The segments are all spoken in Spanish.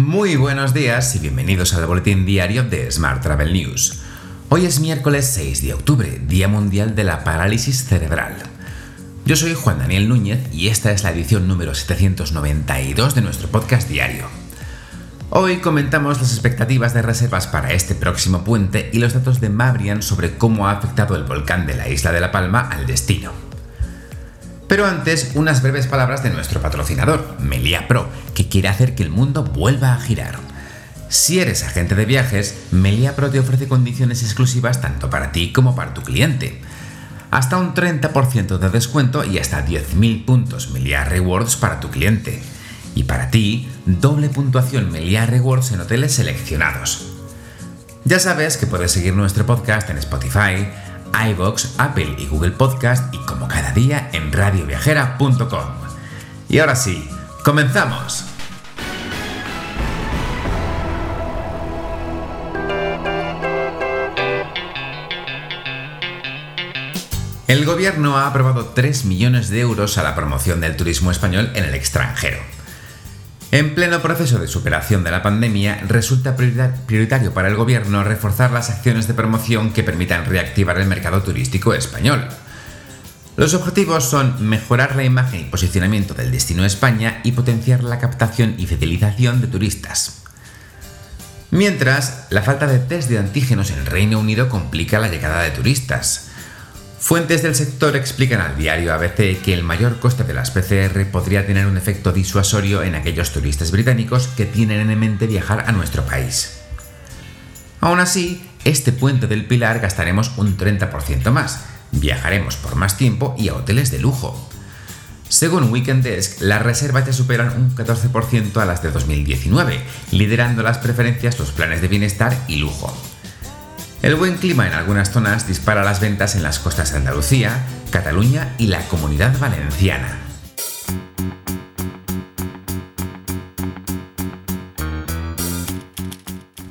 Muy buenos días y bienvenidos al boletín diario de Smart Travel News. Hoy es miércoles 6 de octubre, Día Mundial de la Parálisis Cerebral. Yo soy Juan Daniel Núñez y esta es la edición número 792 de nuestro podcast diario. Hoy comentamos las expectativas de reservas para este próximo puente y los datos de Mabrian sobre cómo ha afectado el volcán de la isla de La Palma al destino. Pero antes, unas breves palabras de nuestro patrocinador, Melia Pro, que quiere hacer que el mundo vuelva a girar. Si eres agente de viajes, Melia Pro te ofrece condiciones exclusivas tanto para ti como para tu cliente. Hasta un 30% de descuento y hasta 10.000 puntos Melia Rewards para tu cliente. Y para ti, doble puntuación Melia Rewards en hoteles seleccionados. Ya sabes que puedes seguir nuestro podcast en Spotify, iBox, Apple y Google Podcast y como cada día en radioviajera.com. Y ahora sí, comenzamos. El gobierno ha aprobado 3 millones de euros a la promoción del turismo español en el extranjero. En pleno proceso de superación de la pandemia, resulta prioritario para el Gobierno reforzar las acciones de promoción que permitan reactivar el mercado turístico español. Los objetivos son mejorar la imagen y posicionamiento del destino España y potenciar la captación y fidelización de turistas. Mientras, la falta de test de antígenos en Reino Unido complica la llegada de turistas. Fuentes del sector explican al diario ABC que el mayor coste de las PCR podría tener un efecto disuasorio en aquellos turistas británicos que tienen en mente viajar a nuestro país. Aún así, este puente del Pilar gastaremos un 30% más, viajaremos por más tiempo y a hoteles de lujo. Según Weekend Desk, las reservas ya superan un 14% a las de 2019, liderando las preferencias los planes de bienestar y lujo. El buen clima en algunas zonas dispara las ventas en las costas de Andalucía, Cataluña y la comunidad valenciana.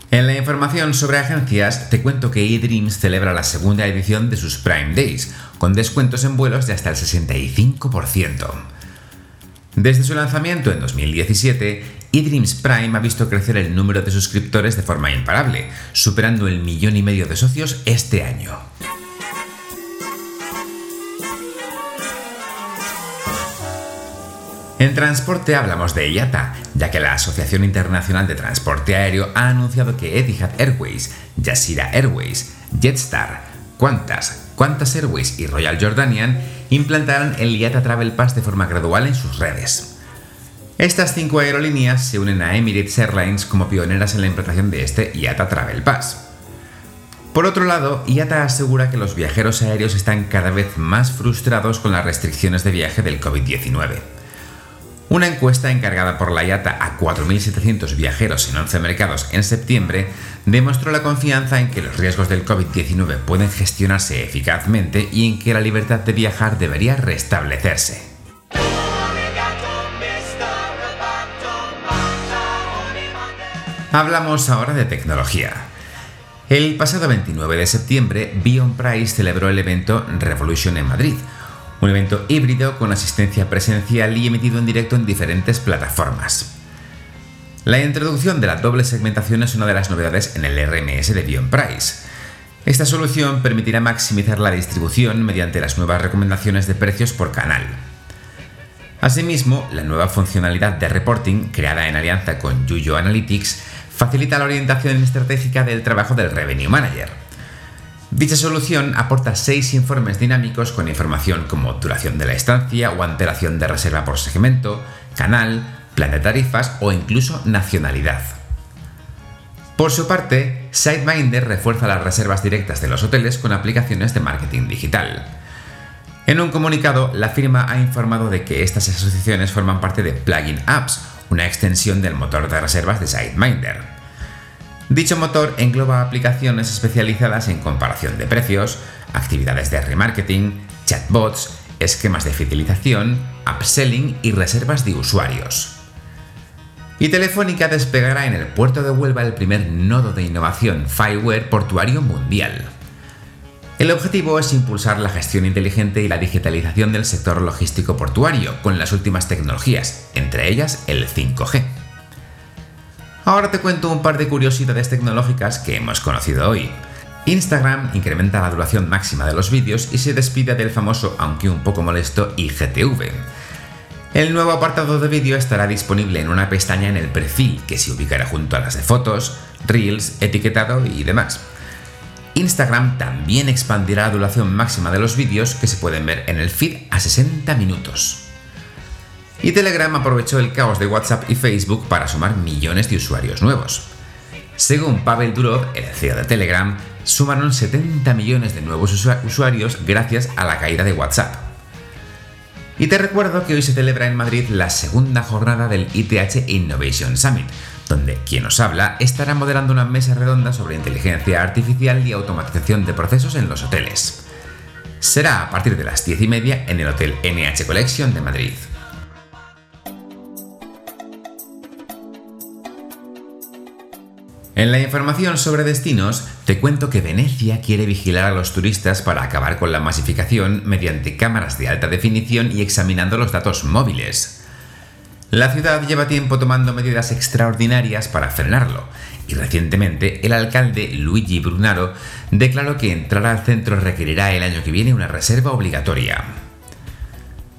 En la información sobre agencias, te cuento que eDreams celebra la segunda edición de sus Prime Days, con descuentos en vuelos de hasta el 65%. Desde su lanzamiento en 2017, eDreams Prime ha visto crecer el número de suscriptores de forma imparable, superando el millón y medio de socios este año. En transporte hablamos de IATA, ya que la Asociación Internacional de Transporte Aéreo ha anunciado que Etihad Airways, Jazeera Airways, Jetstar, Qantas, Qantas Airways y Royal Jordanian implantarán el IATA Travel Pass de forma gradual en sus redes. Estas cinco aerolíneas se unen a Emirates Airlines como pioneras en la implantación de este IATA Travel Pass. Por otro lado, IATA asegura que los viajeros aéreos están cada vez más frustrados con las restricciones de viaje del COVID-19. Una encuesta encargada por la IATA a 4.700 viajeros en 11 mercados en septiembre demostró la confianza en que los riesgos del COVID-19 pueden gestionarse eficazmente y en que la libertad de viajar debería restablecerse. Hablamos ahora de tecnología. El pasado 29 de septiembre, Bion Price celebró el evento Revolution en Madrid, un evento híbrido con asistencia presencial y emitido en directo en diferentes plataformas. La introducción de la doble segmentación es una de las novedades en el RMS de Bion Price. Esta solución permitirá maximizar la distribución mediante las nuevas recomendaciones de precios por canal. Asimismo, la nueva funcionalidad de reporting, creada en alianza con Yuyo Analytics, facilita la orientación estratégica del trabajo del Revenue Manager. Dicha solución aporta seis informes dinámicos con información como duración de la estancia o antelación de reserva por segmento, canal, plan de tarifas o incluso nacionalidad. Por su parte, SiteMinder refuerza las reservas directas de los hoteles con aplicaciones de marketing digital. En un comunicado, la firma ha informado de que estas asociaciones forman parte de Plugin Apps, una extensión del motor de reservas de SiteMinder. Dicho motor engloba aplicaciones especializadas en comparación de precios, actividades de remarketing, chatbots, esquemas de fidelización, upselling y reservas de usuarios. Y Telefónica despegará en el puerto de Huelva el primer nodo de innovación Fireware portuario mundial. El objetivo es impulsar la gestión inteligente y la digitalización del sector logístico portuario con las últimas tecnologías, entre ellas el 5G. Ahora te cuento un par de curiosidades tecnológicas que hemos conocido hoy. Instagram incrementa la duración máxima de los vídeos y se despide del famoso, aunque un poco molesto, IGTV. El nuevo apartado de vídeo estará disponible en una pestaña en el perfil que se ubicará junto a las de fotos, reels, etiquetado y demás. Instagram también expandirá la duración máxima de los vídeos que se pueden ver en el feed a 60 minutos. Y Telegram aprovechó el caos de WhatsApp y Facebook para sumar millones de usuarios nuevos. Según Pavel Durov, el CEO de Telegram, sumaron 70 millones de nuevos usuarios gracias a la caída de WhatsApp. Y te recuerdo que hoy se celebra en Madrid la segunda jornada del ITH Innovation Summit, donde quien os habla estará moderando una mesa redonda sobre inteligencia artificial y automatización de procesos en los hoteles. Será a partir de las 10 y media en el Hotel NH Collection de Madrid. En la información sobre destinos, te cuento que Venecia quiere vigilar a los turistas para acabar con la masificación mediante cámaras de alta definición y examinando los datos móviles. La ciudad lleva tiempo tomando medidas extraordinarias para frenarlo, y recientemente el alcalde Luigi Brunaro declaró que entrar al centro requerirá el año que viene una reserva obligatoria.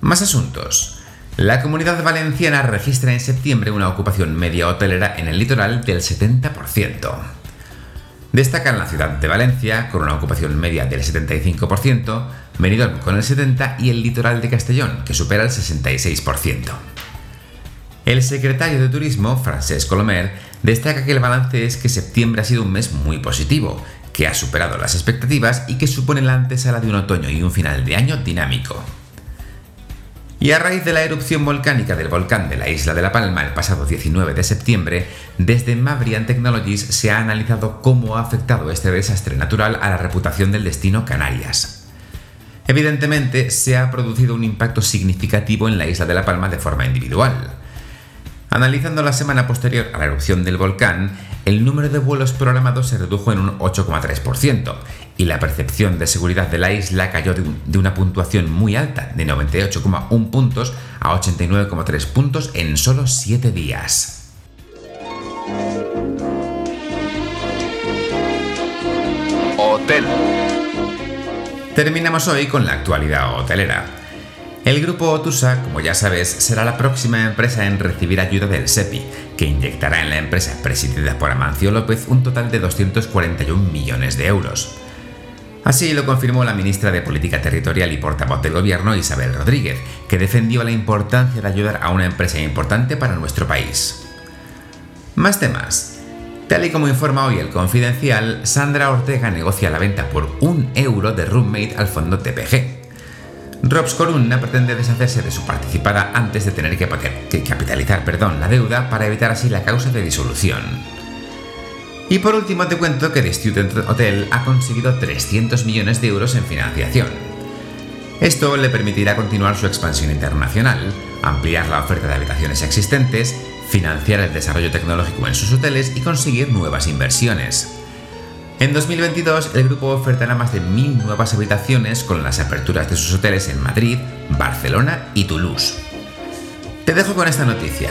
Más asuntos. La comunidad valenciana registra en septiembre una ocupación media hotelera en el litoral del 70%. Destacan la ciudad de Valencia, con una ocupación media del 75%, Benidorm con el 70% y el litoral de Castellón, que supera el 66%. El secretario de Turismo, Francesc Colomer, destaca que el balance es que septiembre ha sido un mes muy positivo, que ha superado las expectativas y que supone la antesala de un otoño y un final de año dinámico. Y a raíz de la erupción volcánica del volcán de la isla de La Palma el pasado 19 de septiembre, desde Mavrian Technologies se ha analizado cómo ha afectado este desastre natural a la reputación del destino Canarias. Evidentemente, se ha producido un impacto significativo en la isla de La Palma de forma individual. Analizando la semana posterior a la erupción del volcán, el número de vuelos programados se redujo en un 8,3% y la percepción de seguridad de la isla cayó de, una puntuación muy alta, de 98,1 puntos a 89,3 puntos en solo 7 días. Hotel. Terminamos hoy con la actualidad hotelera. El grupo Otusa, como ya sabes, será la próxima empresa en recibir ayuda del SEPI, que inyectará en la empresa presidida por Amancio López un total de 241 millones de euros. Así lo confirmó la ministra de Política Territorial y portavoz del Gobierno, Isabel Rodríguez, que defendió la importancia de ayudar a una empresa importante para nuestro país. Más temas. Tal y como informa hoy el Confidencial, Sandra Ortega negocia la venta por un euro de Roommate al fondo TPG. Robs Corunna pretende deshacerse de su participada antes de tener que, capitalizar perdón, la deuda para evitar así la causa de disolución. Y por último te cuento que The Student Hotel ha conseguido 300 millones de euros en financiación. Esto le permitirá continuar su expansión internacional, ampliar la oferta de habitaciones existentes, financiar el desarrollo tecnológico en sus hoteles y conseguir nuevas inversiones. En 2022, el grupo ofertará más de mil nuevas habitaciones con las aperturas de sus hoteles en Madrid, Barcelona y Toulouse. Te dejo con esta noticia.